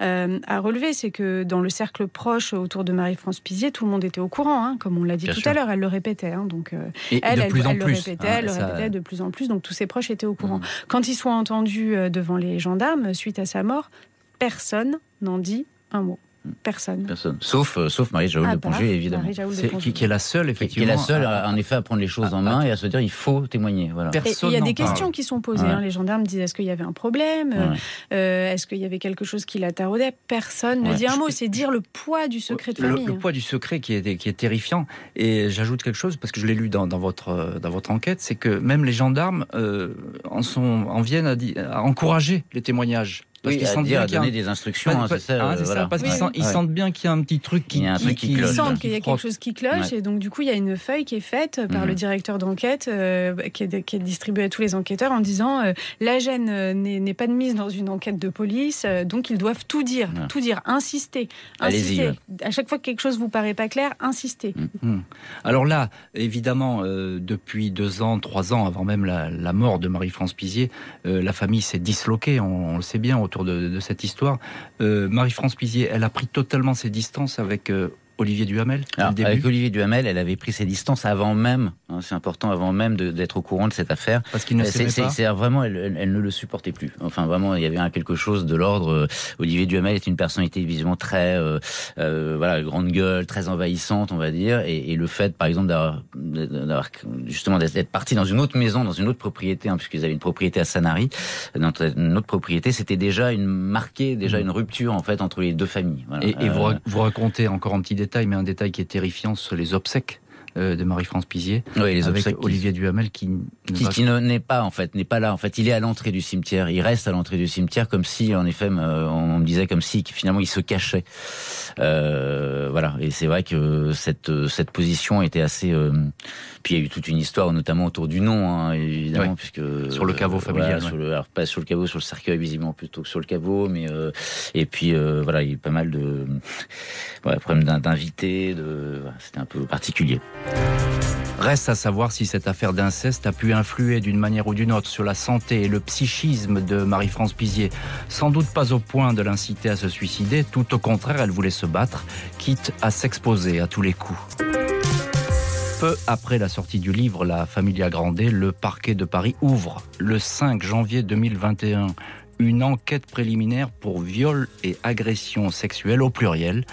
euh, à relever, c'est que dans le cercle proche autour de Marie-France Pizier, tout le monde était au courant, hein, comme on l'a dit tout à l'heure, elle le répétait. Hein, donc, euh, elle, elle, le répétait, elle le répétait de plus en plus, donc tous ses proches étaient au courant. Mmh. Quand ils sont entendus euh, devant les gendarmes suite à sa mort, personne n'en dit un mot. Personne. Personne. Sauf, euh, sauf Marie-Jaoul de Pongé, évidemment. qui, est la seule, effectivement. Qui est la seule, en effet, à prendre les choses en main et à se dire il faut témoigner. Voilà. il y a des questions qui sont posées. Hein. Les gendarmes disent est-ce qu'il y avait un problème? Euh, Est-ce qu'il y avait quelque chose qui la taraudait? Personne ne dit un mot. C'est dire le poids du secret de famille. Le, hein. poids du secret qui est, qui est terrifiant. Et j'ajoute quelque chose, parce que je l'ai lu dans, dans, votre, dans votre enquête, c'est que même les gendarmes euh, en, sont, en viennent à, à encourager les témoignages parce qu'ils sentent bien donner des instructions, hein, c'est ça. Ah, ça parce qu'ils sentent, bien qu'il y a un petit truc qui, Ils sentent qu'il y a quelque chose qui cloche, et donc du coup il y a une feuille qui est faite par le mhm. directeur d'enquête, euh, qui, est, qui, est, distribuée à tous les enquêteurs en disant euh, la gêne euh, n'est pas de mise dans une enquête de police, donc ils doivent tout dire, tout dire, insister, insister. À chaque fois que quelque chose vous paraît pas clair, insister. Mm. Mm. Alors là, évidemment, depuis deux ans, trois ans, avant même la, mort de Marie-France Pizier, la famille s'est disloquée, on, on, le sait bien, de, cette histoire. Euh, Marie-France Pizier, elle a pris totalement ses distances avec euh, Olivier Duhamel Avec Olivier Duhamel, elle avait pris ses distances avant même, hein, c'est important, avant même d'être au courant de cette affaire. Parce qu'il ne C'est vraiment, elle, elle, ne le supportait plus. Enfin, vraiment, il y avait un quelque chose de l'ordre. Euh, Olivier Duhamel est une personnalité visiblement très, euh, euh, voilà, grande gueule, très envahissante, on va dire. Et, et le fait, par exemple, d'avoir justement d'être parti dans une autre maison, dans une autre propriété, hein, puisqu'ils avaient une propriété à Sanary, dans une autre propriété, c'était déjà une marqué, déjà mmh. une rupture en fait entre les deux familles. Voilà. Et, vous racontez encore un petit détail, mais un détail qui est terrifiant, sur les obsèques de Marie-France Pizier. Oui, les avec Olivier Duhamel qui qui, qui n'est pas en fait n'est pas là. En fait, il est à l'entrée du cimetière. Il reste à l'entrée du cimetière comme si, en effet, on me disait comme si finalement il se cachait. Euh, voilà. Et c'est vrai que cette cette position était assez. Euh, puis il y a eu toute une histoire, notamment autour du nom, hein, évidemment, puisque sur le caveau familial. sur le, alors pas sur le caveau, sur le cercueil visiblement plutôt que sur le caveau, mais euh, et puis voilà, il y a eu pas mal de voilà, problèmes d'invités. De, c'était un peu particulier. Reste à savoir si cette affaire d'inceste a pu influer d'une manière ou d'une autre sur la santé et le psychisme de Marie-France Pizier. Sans doute pas au point de l'inciter à se suicider, tout au contraire, elle voulait se battre, quitte à s'exposer à tous les coups. Peu après la sortie du livre La Familia Grande, le parquet de Paris ouvre le 5 janvier 2021 une enquête préliminaire pour viol et agression sexuelle au pluriel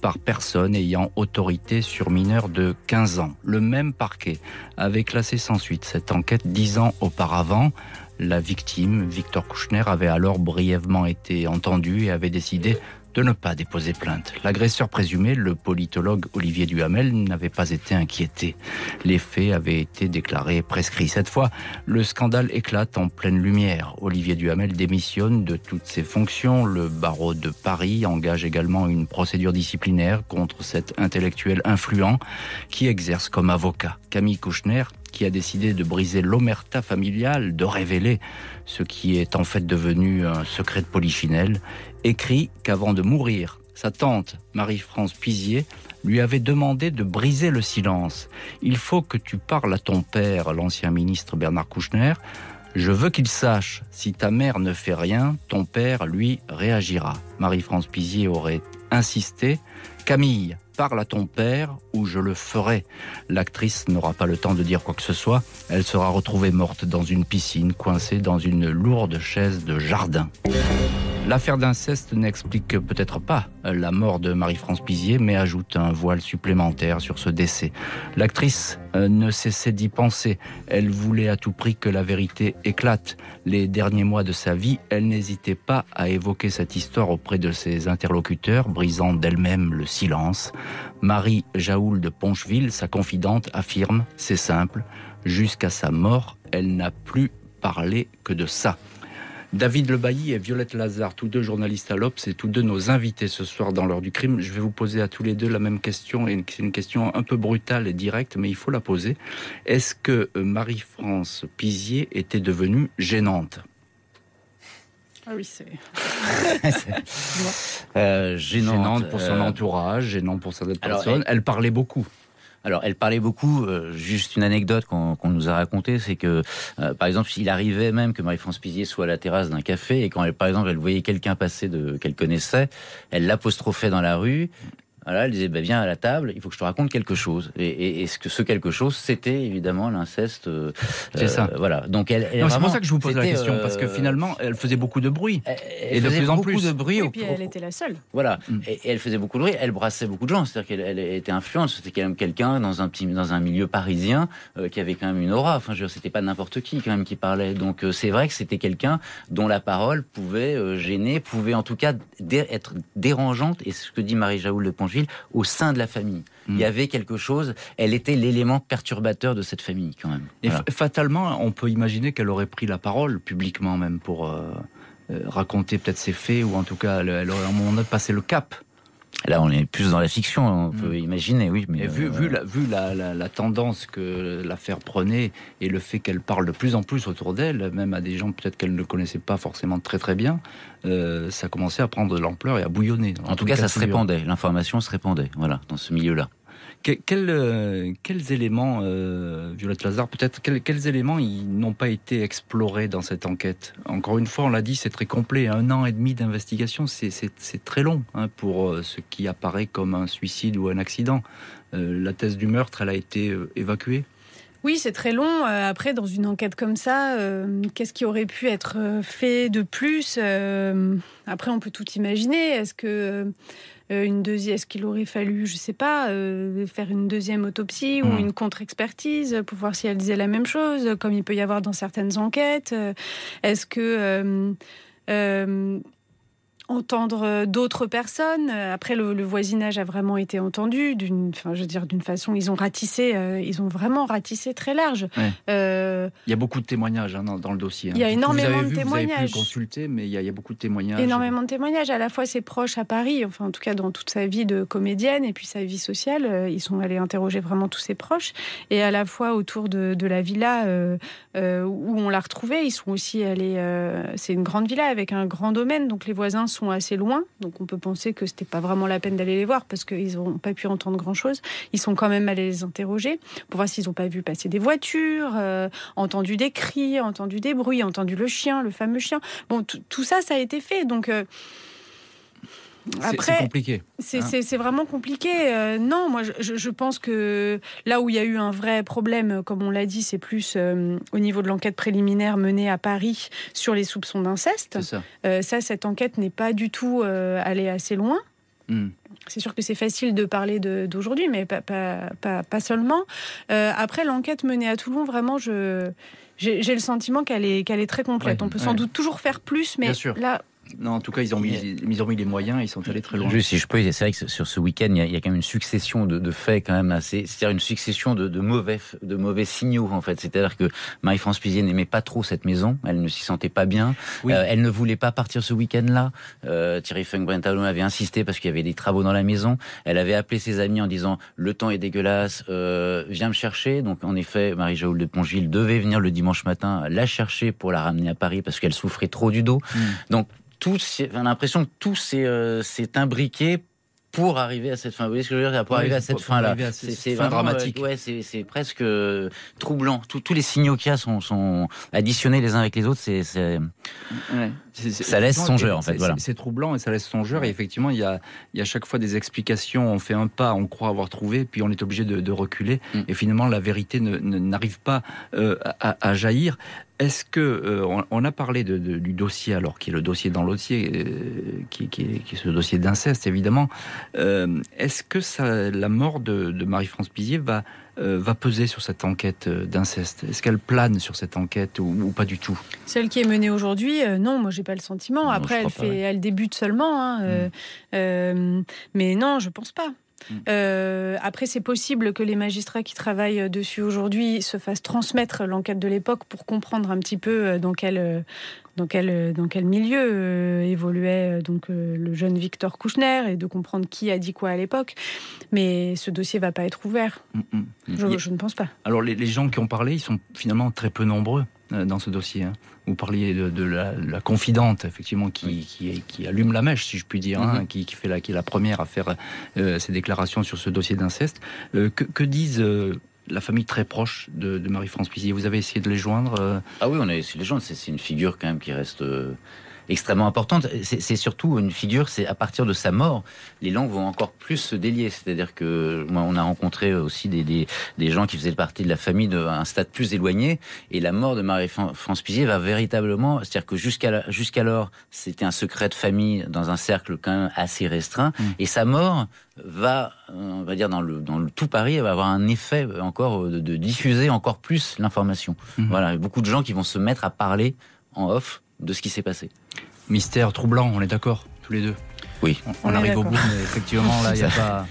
par personne ayant autorité sur mineurs de 15 ans. Le même parquet avait classé sans suite cette enquête dix ans auparavant. La victime, Victor Kouchner, avait alors brièvement été entendue et avait décidé de ne pas déposer plainte. L'agresseur présumé, le politologue Olivier Duhamel, n'avait pas été inquiété. Les faits avaient été déclarés prescrits. Cette fois, le scandale éclate en pleine lumière. Olivier Duhamel démissionne de toutes ses fonctions. Le barreau de Paris engage également une procédure disciplinaire contre cet intellectuel influent qui exerce comme avocat. Camille Kouchner qui a décidé de briser l'omerta familiale, de révéler ce qui est en fait devenu un secret de polichinelle, écrit qu'avant de mourir, sa tante, Marie-France Pizier, lui avait demandé de briser le silence. Il faut que tu parles à ton père, l'ancien ministre Bernard Kouchner. Je veux qu'il sache, si ta mère ne fait rien, ton père, lui, réagira. Marie-France Pizier aurait insisté. Camille, parle à ton père ou je le ferai. L'actrice n'aura pas le temps de dire quoi que ce soit. Elle sera retrouvée morte dans une piscine, coincée dans une lourde chaise de jardin. L'affaire d'inceste n'explique peut-être pas la mort de Marie-France Pizier, mais ajoute un voile supplémentaire sur ce décès. L'actrice euh, ne cessait d'y penser. Elle voulait à tout prix que la vérité éclate. Les derniers mois de sa vie, elle n'hésitait pas à évoquer cette histoire auprès de ses interlocuteurs, brisant d'elle-même le silence. Marie Jaoul de Poncheville, sa confidente, affirme, c'est simple, jusqu'à sa mort, elle n'a plus parlé que de ça. David Lebailly et Violette Lazare, tous deux journalistes à l'Obs et tous deux nos invités ce soir dans l'heure du crime. Je vais vous poser à tous les deux la même question, et c'est une question un peu brutale et directe, mais il faut la poser. Est-ce que euh, Marie-France Pizier était devenue gênante? Ah oui, c'est. [laughs] euh, gênante, pour son euh, entourage, gênante pour certaines personnes. Elle parlait beaucoup. Alors, elle parlait beaucoup. Euh, juste une anecdote qu'on nous a racontée, c'est que, euh, par exemple, il arrivait même que Marie-France Pizier soit à la terrasse d'un café et quand, elle, par exemple, elle voyait quelqu'un passer qu'elle connaissait, elle l'apostrophait dans la rue voilà, elle disait bah, viens à la table, il faut que je te raconte quelque chose. Et, et, ce que ce quelque chose, c'était évidemment l'inceste. Euh, c'est ça. Euh, voilà. Donc elle. c'est pour ça que je vous pose la question parce que euh, finalement, elle faisait beaucoup de bruit et de plus en plus de bruit. Et puis elle était la seule. Voilà. Mm. Et, elle faisait beaucoup de bruit. Elle brassait beaucoup de gens. C'est-à-dire qu'elle était influente. C'était quand même quelqu'un dans un petit dans un milieu parisien qui avait quand même une aura. Enfin, je c'était pas n'importe qui quand même qui parlait. Donc c'est vrai que c'était quelqu'un dont la parole pouvait gêner, pouvait en tout cas être dérangeante. Et ce que dit Marie Jaoul de Au sein de la famille. Il y mm. avait quelque chose, elle était l'élément perturbateur de cette famille quand même. Et fatalement, on peut imaginer qu'elle aurait pris la parole publiquement même pour euh, euh, raconter peut-être ses faits, ou en tout cas, elle, aurait à un moment donné passé le cap. Là, on est plus dans la fiction, on peut mm. imaginer, oui. Mais vu, vu, la, vu la, tendance que l'affaire prenait et le fait qu'elle parle de plus en plus autour d'elle, même à des gens peut-être qu'elle ne connaissait pas forcément très très bien, euh, ça commençait à prendre de l'ampleur et à bouillonner. En, tout cas, ça se répandait, l'information se répandait, voilà, dans ce milieu-là. Euh, quels éléments, euh, Violette Lazare, peut-être, quels, éléments n'ont pas été explorés dans cette enquête? Encore une fois, on l'a dit, c'est très complet. Un an et demi d'investigation, c'est très long hein, pour euh, ce qui apparaît comme un suicide ou un accident. la thèse du meurtre, elle a été évacuée? Oui, c'est très long. Après, dans une enquête comme ça, qu'est-ce qui aurait pu être fait de plus? Après, on peut tout imaginer. Est-ce que une deuxième, est-ce qu'il aurait fallu, je sais pas, euh, faire une deuxième autopsie ou hmm. une contre-expertise pour voir si elle disait la même chose, comme il peut y avoir dans certaines enquêtes? Euh, Est-ce que entendre euh, d'autres personnes. Euh, après, le, voisinage a vraiment été entendu d'une, enfin, je veux dire, d'une façon, ils ont ratissé, euh, ils ont vraiment ratissé très large. il y a beaucoup de témoignages hein, dans, le dossier. Hein. Il y a énormément de témoignages. Vous avez pu consulter, mais il y, a, il y, a, beaucoup de témoignages. Énormément de témoignages. À la fois ses proches à Paris, enfin en tout cas dans toute sa vie de comédienne et puis sa vie sociale, ils sont allés interroger vraiment tous ses proches. Et à la fois autour de, de la villa où on l'a retrouvée, ils sont aussi allés. c'est une grande villa avec un grand domaine, donc les voisins sont assez loin, donc on peut penser que c'était pas vraiment la peine d'aller les voir parce qu'ils n'ont pas pu entendre grand-chose. Ils sont quand même allés les interroger pour voir s'ils n'ont pas vu passer des voitures, euh, entendu des cris, entendu des bruits, entendu le chien, le fameux chien. Bon, tout ça, ça a été fait. Donc euh, c'est compliqué. C'est hein. vraiment compliqué. Euh, non, moi, je, pense que là où il y a eu un vrai problème, comme on l'a dit, c'est plus euh, au niveau de l'enquête préliminaire menée à Paris sur les soupçons d'inceste. Ça. Euh, ça. cette enquête n'est pas du tout allée assez loin. Hmm. C'est sûr que c'est facile de parler d'aujourd'hui, mais pas, pas, pas, seulement. après, l'enquête menée à Toulon, vraiment, je j'ai le sentiment qu'elle est, qu'elle est très complète. On peut sans doute toujours faire plus, mais là, non, en tout cas, ils ont mis, ils ont mis les moyens, ils sont allés très loin. Juste, si je peux, c'est vrai que sur ce week-end, il, y, a, quand même une succession de, faits quand même assez, c'est-à-dire une succession de, mauvais, de mauvais signaux en fait. C'est-à-dire que Marie-France Pizier n'aimait pas trop cette maison, elle ne s'y sentait pas bien, euh, elle ne voulait pas partir ce week-end-là. Euh, Thierry funk avait insisté parce qu'il y avait des travaux dans la maison. Elle avait appelé ses amis en disant le temps est dégueulasse, euh, viens me chercher. Donc en effet, Marie-Jaoul de Pongil devait venir le dimanche matin la chercher pour la ramener à Paris parce qu'elle souffrait trop du dos. Hmm. Donc tout, on a l'impression que tout s'est euh, imbriqué pour arriver à cette fin. Vous voyez ce que je veux dire? Pour arriver à cette fin-là. C'est dramatique. Euh, ouais, c'est presque euh, troublant. tous les signaux qu'il y a sont, sont, additionnés les uns avec les autres. C'est ouais. ça laisse songeur en fait. Voilà. C'est troublant et ça laisse songeur. Et effectivement, il y a, il y a chaque fois des explications. On fait un pas, on croit avoir trouvé, puis on est obligé de, de reculer. Mm. Et finalement, la vérité n'arrive pas euh, à, à, jaillir. Est-ce que euh, on, a parlé de, du dossier alors qui est le dossier dans l'dossier, euh, qui, qui, est ce dossier d'inceste évidemment. Euh, est-ce que ça, la mort de, de Marie-France Pizier va va peser sur cette enquête d'inceste? Est-ce qu'elle plane sur cette enquête ou, pas du tout? Celle qui est menée aujourd'hui, non, moi j'ai pas le sentiment. Après, elle, fait, elle débute seulement, hein, mm. mais non, je pense pas. Mm. Euh, après, c'est possible que les magistrats qui travaillent dessus aujourd'hui se fassent transmettre l'enquête de l'époque pour comprendre un petit peu euh, dans quel, euh, dans quel, dans quel milieu évoluait donc le jeune Victor Kouchner et de comprendre qui a dit quoi à l'époque. Mais ce dossier va pas être ouvert. Mm, mm. Je, ne pense pas. Alors, les, les gens qui ont parlé, ils sont finalement très peu nombreux dans ce dossier. Hein. Vous parliez de, la, confidente, effectivement, qui, qui, allume la mèche, si je puis dire, hein, mhm. qui, fait la, qui est la première à faire euh, ses déclarations sur ce dossier d'inceste. Euh, que, disent euh, la famille très proche de, Marie-France Pizier Vous avez essayé de les joindre Ah oui, on a essayé de les joindre. C'est une figure quand même qui reste extrêmement importante. C'est surtout une figure, c'est à partir de sa mort, les langues vont encore plus se délier. C'est-à-dire que moi, on a rencontré aussi des, des, des, gens qui faisaient partie de la famille d'un stade plus éloigné, et la mort de Marie-France Pizier va véritablement, c'est-à-dire que jusqu'alors, c'était un secret de famille dans un cercle quand même assez restreint, mmh. et sa mort va, on va dire dans le, dans le tout Paris, va avoir un effet encore de, diffuser encore plus l'information. Mmh. Voilà, beaucoup de gens qui vont se mettre à parler en off de ce qui s'est passé. Mystère troublant, on est d'accord, tous les deux Oui. On, arrive au bout, mais effectivement, là, il n'y a [laughs] pas...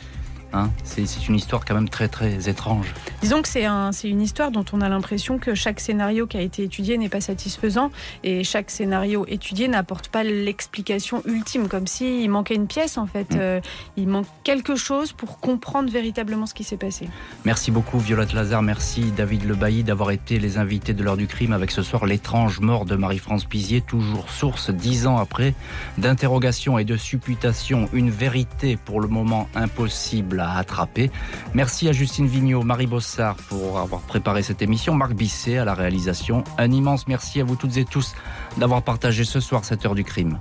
Hein, c'est une histoire quand même très très étrange. Disons que c'est un, une histoire dont on a l'impression que chaque scénario qui a été étudié n'est pas satisfaisant et chaque scénario étudié n'apporte pas l'explication ultime, comme s'il manquait une pièce en fait. Mm. Euh, il manque quelque chose pour comprendre véritablement ce qui s'est passé. Merci beaucoup Violette Lazare, merci David Lebailly d'avoir été les invités de l'heure du crime avec ce soir l'étrange mort de Marie-France Pizier, toujours source dix ans après d'interrogations et de supputations, une vérité pour le moment impossible à. Merci à Justine Vignot, Marie Bossard pour avoir préparé cette émission, Marc Bisset à la réalisation. Un immense merci à vous toutes et tous d'avoir partagé ce soir cette heure du crime.